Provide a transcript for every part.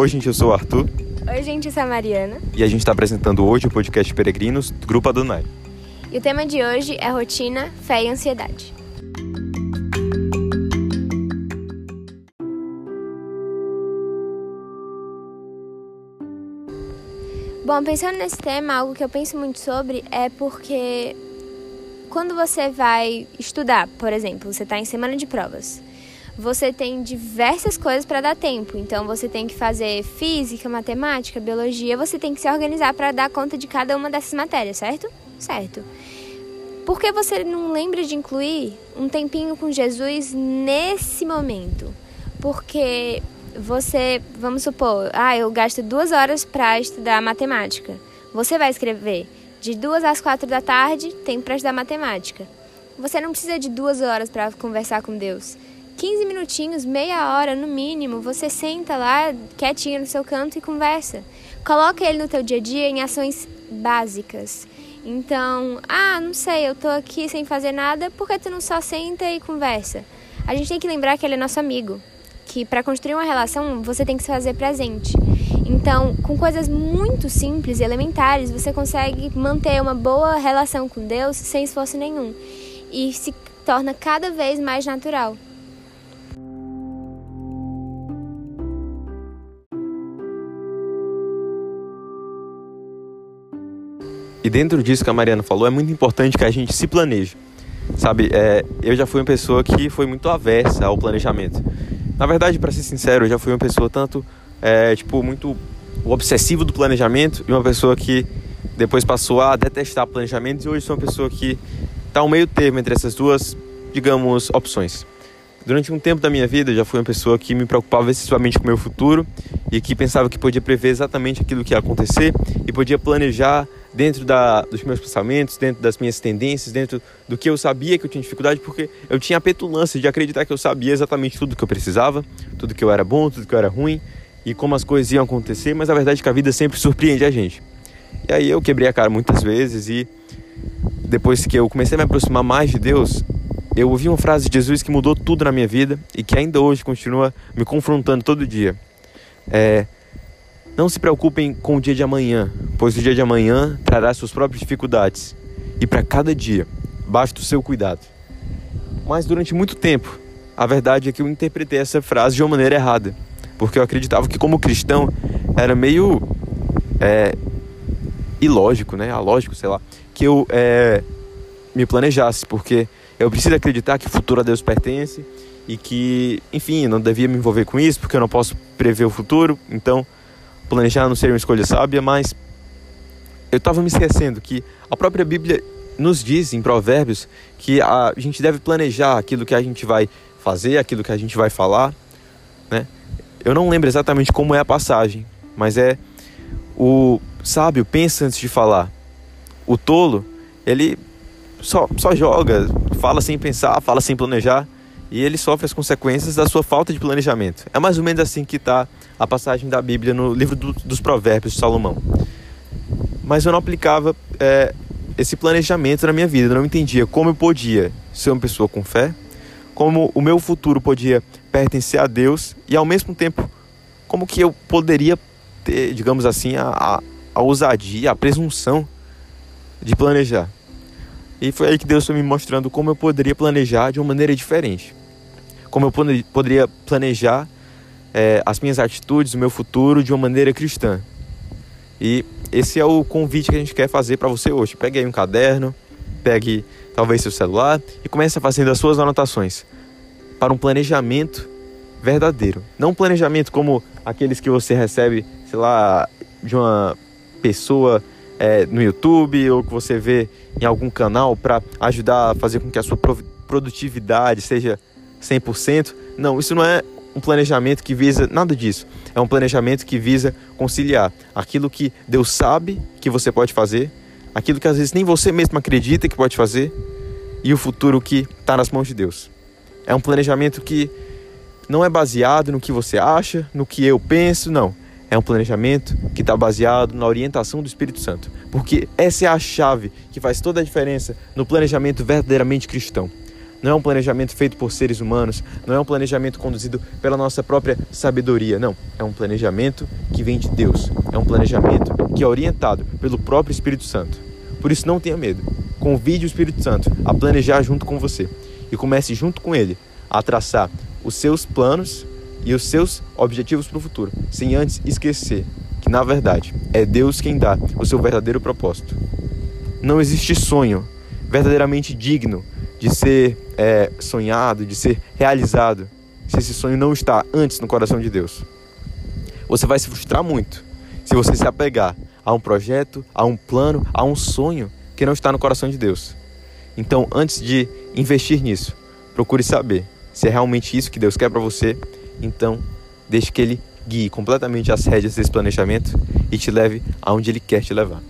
Oi, gente, eu sou o Arthur. Oi, gente, eu sou a Mariana. E a gente está apresentando hoje o podcast Peregrinos do Grupo Adonai. E o tema de hoje é rotina, fé e ansiedade. Bom, pensando nesse tema, algo que eu penso muito sobre é porque quando você vai estudar, por exemplo, você está em semana de provas, você tem diversas coisas para dar tempo. Então você tem que fazer física, matemática, biologia, você tem que se organizar para dar conta de cada uma dessas matérias, certo? Certo. Por que você não lembra de incluir um tempinho com Jesus nesse momento? Porque você, vamos supor, ah, eu gasto duas horas para estudar matemática. Você vai escrever de duas às quatro da tarde, tempo para estudar matemática. Você não precisa de duas horas para conversar com Deus. 15 minutinhos, meia hora no mínimo, você senta lá quietinho no seu canto e conversa. Coloca ele no teu dia a dia em ações básicas. Então, ah, não sei, eu tô aqui sem fazer nada, por que tu não só senta e conversa? A gente tem que lembrar que ele é nosso amigo, que para construir uma relação você tem que se fazer presente. Então, com coisas muito simples e elementares, você consegue manter uma boa relação com Deus sem esforço nenhum e se torna cada vez mais natural. E dentro disso que a Mariana falou, é muito importante que a gente se planeje. Sabe, é, eu já fui uma pessoa que foi muito aversa ao planejamento. Na verdade, para ser sincero, eu já fui uma pessoa tanto, é, tipo, muito obsessivo do planejamento e uma pessoa que depois passou a detestar planejamento e hoje sou uma pessoa que está ao meio termo entre essas duas, digamos, opções. Durante um tempo da minha vida, eu já fui uma pessoa que me preocupava excessivamente com o meu futuro e que pensava que podia prever exatamente aquilo que ia acontecer e podia planejar dentro da, dos meus pensamentos, dentro das minhas tendências, dentro do que eu sabia que eu tinha dificuldade, porque eu tinha a petulância de acreditar que eu sabia exatamente tudo que eu precisava, tudo que eu era bom, tudo que eu era ruim e como as coisas iam acontecer, mas a verdade é que a vida sempre surpreende a gente. E aí eu quebrei a cara muitas vezes e depois que eu comecei a me aproximar mais de Deus, eu ouvi uma frase de Jesus que mudou tudo na minha vida e que ainda hoje continua me confrontando todo dia. É, não se preocupem com o dia de amanhã, pois o dia de amanhã trará suas próprias dificuldades. E para cada dia, basta o seu cuidado. Mas durante muito tempo, a verdade é que eu interpretei essa frase de uma maneira errada, porque eu acreditava que como cristão era meio é, ilógico, né? Alógico, sei lá, que eu é, me planejasse, porque eu preciso acreditar que o futuro a Deus pertence e que, enfim, não devia me envolver com isso, porque eu não posso prever o futuro, então planejar não seria uma escolha sábia, mas eu estava me esquecendo que a própria Bíblia nos diz em Provérbios que a gente deve planejar aquilo que a gente vai fazer, aquilo que a gente vai falar, né? Eu não lembro exatamente como é a passagem, mas é o sábio pensa antes de falar. O tolo, ele só, só joga, fala sem pensar, fala sem planejar e ele sofre as consequências da sua falta de planejamento. É mais ou menos assim que está a passagem da Bíblia no livro do, dos Provérbios de Salomão. Mas eu não aplicava é, esse planejamento na minha vida, eu não entendia como eu podia ser uma pessoa com fé, como o meu futuro podia pertencer a Deus e ao mesmo tempo como que eu poderia ter, digamos assim, a, a, a ousadia, a presunção de planejar. E foi aí que Deus foi me mostrando como eu poderia planejar de uma maneira diferente como eu poderia planejar é, as minhas atitudes, o meu futuro de uma maneira cristã. E esse é o convite que a gente quer fazer para você hoje. Pegue aí um caderno, pegue talvez seu celular e comece fazer as suas anotações para um planejamento verdadeiro. Não um planejamento como aqueles que você recebe, sei lá, de uma pessoa é, no YouTube ou que você vê em algum canal para ajudar a fazer com que a sua produtividade seja 100%. Não, isso não é um planejamento que visa nada disso. É um planejamento que visa conciliar aquilo que Deus sabe que você pode fazer, aquilo que às vezes nem você mesmo acredita que pode fazer e o futuro que está nas mãos de Deus. É um planejamento que não é baseado no que você acha, no que eu penso, não. É um planejamento que está baseado na orientação do Espírito Santo. Porque essa é a chave que faz toda a diferença no planejamento verdadeiramente cristão não é um planejamento feito por seres humanos, não é um planejamento conduzido pela nossa própria sabedoria, não. É um planejamento que vem de Deus, é um planejamento que é orientado pelo próprio Espírito Santo. Por isso, não tenha medo. Convide o Espírito Santo a planejar junto com você e comece junto com ele a traçar os seus planos e os seus objetivos para o futuro, sem antes esquecer que, na verdade, é Deus quem dá o seu verdadeiro propósito. Não existe sonho verdadeiramente digno de ser é, sonhado, de ser realizado, se esse sonho não está antes no coração de Deus. Você vai se frustrar muito se você se apegar a um projeto, a um plano, a um sonho que não está no coração de Deus. Então, antes de investir nisso, procure saber se é realmente isso que Deus quer para você. Então, deixe que Ele guie completamente as rédeas desse planejamento e te leve aonde Ele quer te levar.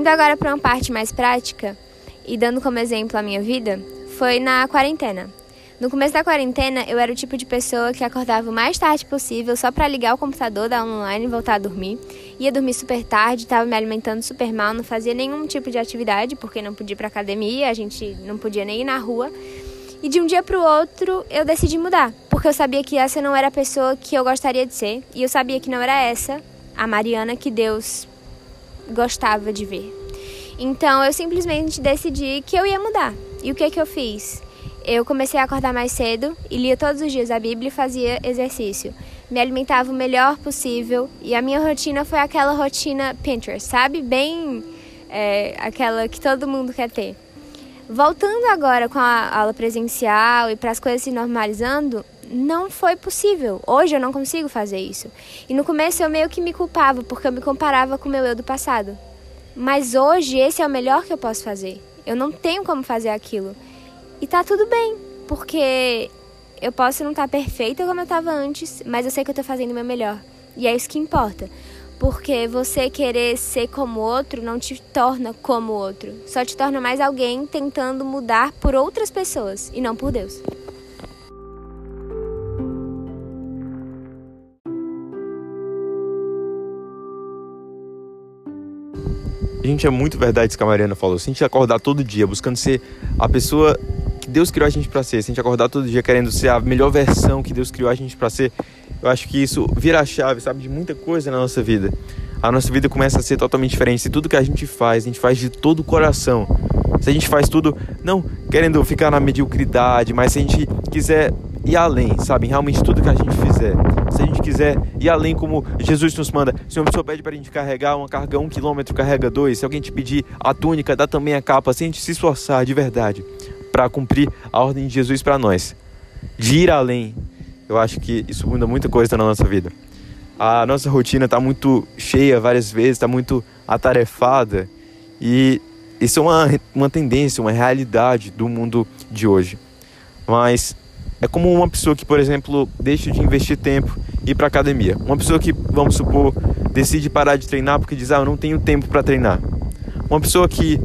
Indo agora para uma parte mais prática e dando como exemplo a minha vida, foi na quarentena. No começo da quarentena, eu era o tipo de pessoa que acordava o mais tarde possível só para ligar o computador, dar online e voltar a dormir. Ia dormir super tarde, estava me alimentando super mal, não fazia nenhum tipo de atividade, porque não podia ir para academia, a gente não podia nem ir na rua. E de um dia para o outro, eu decidi mudar, porque eu sabia que essa não era a pessoa que eu gostaria de ser, e eu sabia que não era essa a Mariana que Deus gostava de ver. Então eu simplesmente decidi que eu ia mudar. E o que que eu fiz? Eu comecei a acordar mais cedo e lia todos os dias a Bíblia e fazia exercício. Me alimentava o melhor possível e a minha rotina foi aquela rotina Pinterest, sabe? Bem é, aquela que todo mundo quer ter. Voltando agora com a aula presencial e para as coisas se normalizando, não foi possível. Hoje eu não consigo fazer isso. E no começo eu meio que me culpava, porque eu me comparava com o meu eu do passado. Mas hoje esse é o melhor que eu posso fazer. Eu não tenho como fazer aquilo. E tá tudo bem, porque eu posso não estar tá perfeita como eu estava antes, mas eu sei que eu tô fazendo o meu melhor. E é isso que importa. Porque você querer ser como outro não te torna como outro. Só te torna mais alguém tentando mudar por outras pessoas e não por Deus. Gente, é muito verdade isso que a Mariana falou. Se a gente acordar todo dia buscando ser a pessoa que Deus criou a gente para ser, se a gente acordar todo dia querendo ser a melhor versão que Deus criou a gente para ser, eu acho que isso vira a chave, sabe, de muita coisa na nossa vida. A nossa vida começa a ser totalmente diferente. Se tudo que a gente faz, a gente faz de todo o coração. Se a gente faz tudo não querendo ficar na mediocridade, mas se a gente quiser ir além, sabe, realmente tudo que a gente fizer se a gente quiser ir além, como Jesus nos manda, se uma pessoa pede para a gente carregar uma carga um quilômetro, carrega dois. Se alguém te pedir a túnica, dá também a capa. Se a gente se esforçar de verdade para cumprir a ordem de Jesus para nós, de ir além, eu acho que isso muda muita coisa na nossa vida. A nossa rotina está muito cheia várias vezes, está muito atarefada e isso é uma, uma tendência, uma realidade do mundo de hoje. Mas é como uma pessoa que, por exemplo, deixa de investir tempo e ir para academia. Uma pessoa que, vamos supor, decide parar de treinar porque diz: "Ah, eu não tenho tempo para treinar". Uma pessoa que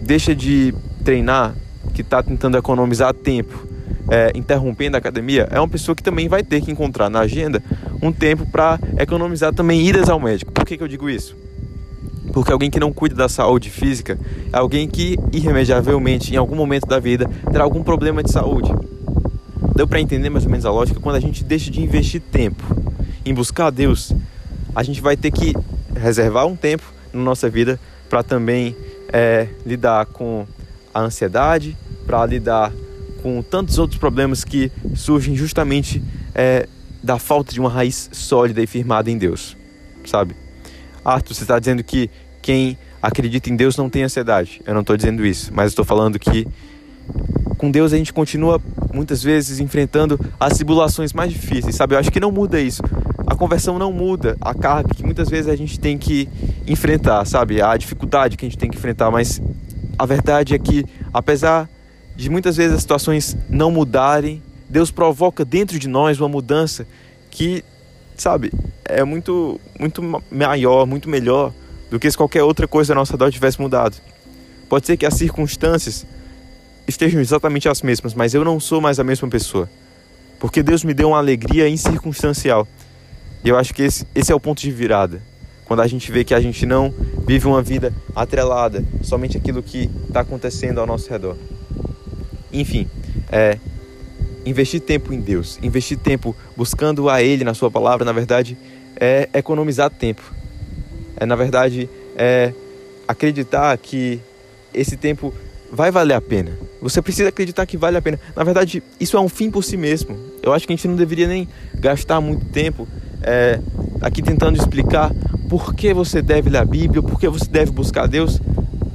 deixa de treinar, que está tentando economizar tempo, é, interrompendo a academia, é uma pessoa que também vai ter que encontrar na agenda um tempo para economizar também idas ao médico. Por que, que eu digo isso? Porque alguém que não cuida da saúde física é alguém que, irremediavelmente, em algum momento da vida, terá algum problema de saúde. Deu para entender mais ou menos a lógica? Quando a gente deixa de investir tempo em buscar a Deus, a gente vai ter que reservar um tempo na nossa vida para também é, lidar com a ansiedade, para lidar com tantos outros problemas que surgem justamente é, da falta de uma raiz sólida e firmada em Deus, sabe? Arthur, você está dizendo que quem acredita em Deus não tem ansiedade. Eu não estou dizendo isso, mas estou falando que com Deus a gente continua muitas vezes enfrentando as tribulações mais difíceis, sabe? Eu acho que não muda isso. A conversão não muda a carga que muitas vezes a gente tem que enfrentar, sabe? A dificuldade que a gente tem que enfrentar, mas a verdade é que apesar de muitas vezes as situações não mudarem, Deus provoca dentro de nós uma mudança que, sabe, é muito muito maior, muito melhor do que se qualquer outra coisa à nossa dor tivesse mudado. Pode ser que as circunstâncias estejam exatamente as mesmas, mas eu não sou mais a mesma pessoa. Porque Deus me deu uma alegria incircunstancial. E eu acho que esse, esse é o ponto de virada. quando a gente vê que a gente não vive uma vida atrelada somente aquilo que está acontecendo ao nosso redor. Enfim, é, investir tempo em Deus, investir tempo buscando a Ele na Sua palavra, na verdade, é economizar tempo. É, na verdade, é acreditar que esse tempo vai valer a pena. Você precisa acreditar que vale a pena. Na verdade, isso é um fim por si mesmo. Eu acho que a gente não deveria nem gastar muito tempo é, aqui tentando explicar por que você deve ler a Bíblia, por que você deve buscar Deus.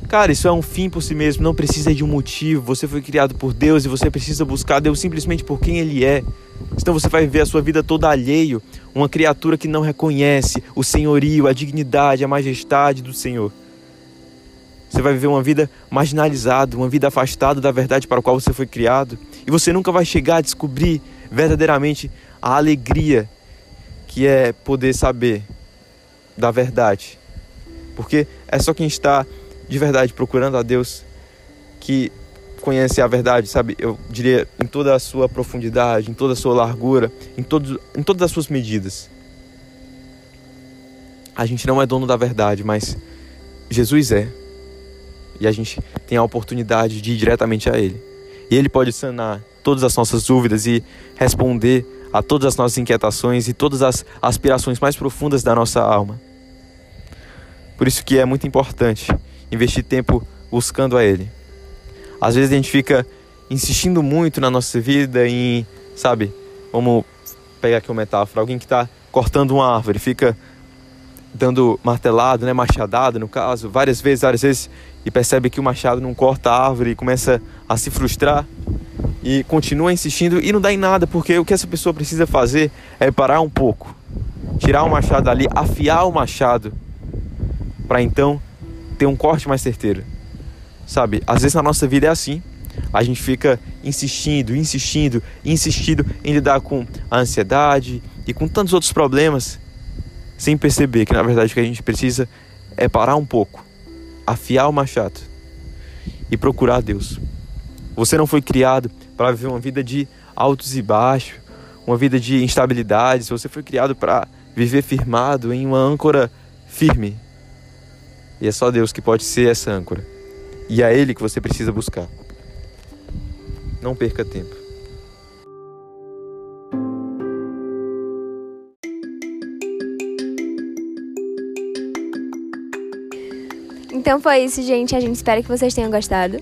Cara, isso é um fim por si mesmo, não precisa de um motivo. Você foi criado por Deus e você precisa buscar Deus simplesmente por quem Ele é. Senão você vai viver a sua vida toda alheio, uma criatura que não reconhece o senhorio, a dignidade, a majestade do Senhor. Você vai viver uma vida marginalizada, uma vida afastada da verdade para a qual você foi criado. E você nunca vai chegar a descobrir verdadeiramente a alegria que é poder saber da verdade. Porque é só quem está de verdade procurando a Deus que conhece a verdade, sabe? Eu diria em toda a sua profundidade, em toda a sua largura, em, todo, em todas as suas medidas. A gente não é dono da verdade, mas Jesus é. E a gente tem a oportunidade de ir diretamente a Ele. E Ele pode sanar todas as nossas dúvidas e responder a todas as nossas inquietações e todas as aspirações mais profundas da nossa alma. Por isso que é muito importante investir tempo buscando a Ele. Às vezes a gente fica insistindo muito na nossa vida em, sabe, vamos pegar aqui uma metáfora, alguém que está cortando uma árvore, fica dando martelado, né, machadado no caso, várias vezes, várias vezes, e percebe que o machado não corta a árvore e começa a se frustrar e continua insistindo e não dá em nada, porque o que essa pessoa precisa fazer é parar um pouco, tirar o machado ali, afiar o machado, para então ter um corte mais certeiro. Sabe? Às vezes na nossa vida é assim. A gente fica insistindo, insistindo, insistindo em lidar com a ansiedade e com tantos outros problemas, sem perceber que na verdade o que a gente precisa é parar um pouco, afiar o machado e procurar Deus. Você não foi criado para viver uma vida de altos e baixos, uma vida de instabilidades. Você foi criado para viver firmado em uma âncora firme. E é só Deus que pode ser essa âncora. E é Ele que você precisa buscar. Não perca tempo. Então foi isso, gente. A gente espera que vocês tenham gostado.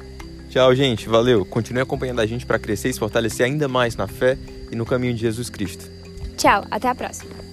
Tchau, gente. Valeu. Continue acompanhando a gente para crescer e se fortalecer ainda mais na fé e no caminho de Jesus Cristo. Tchau. Até a próxima.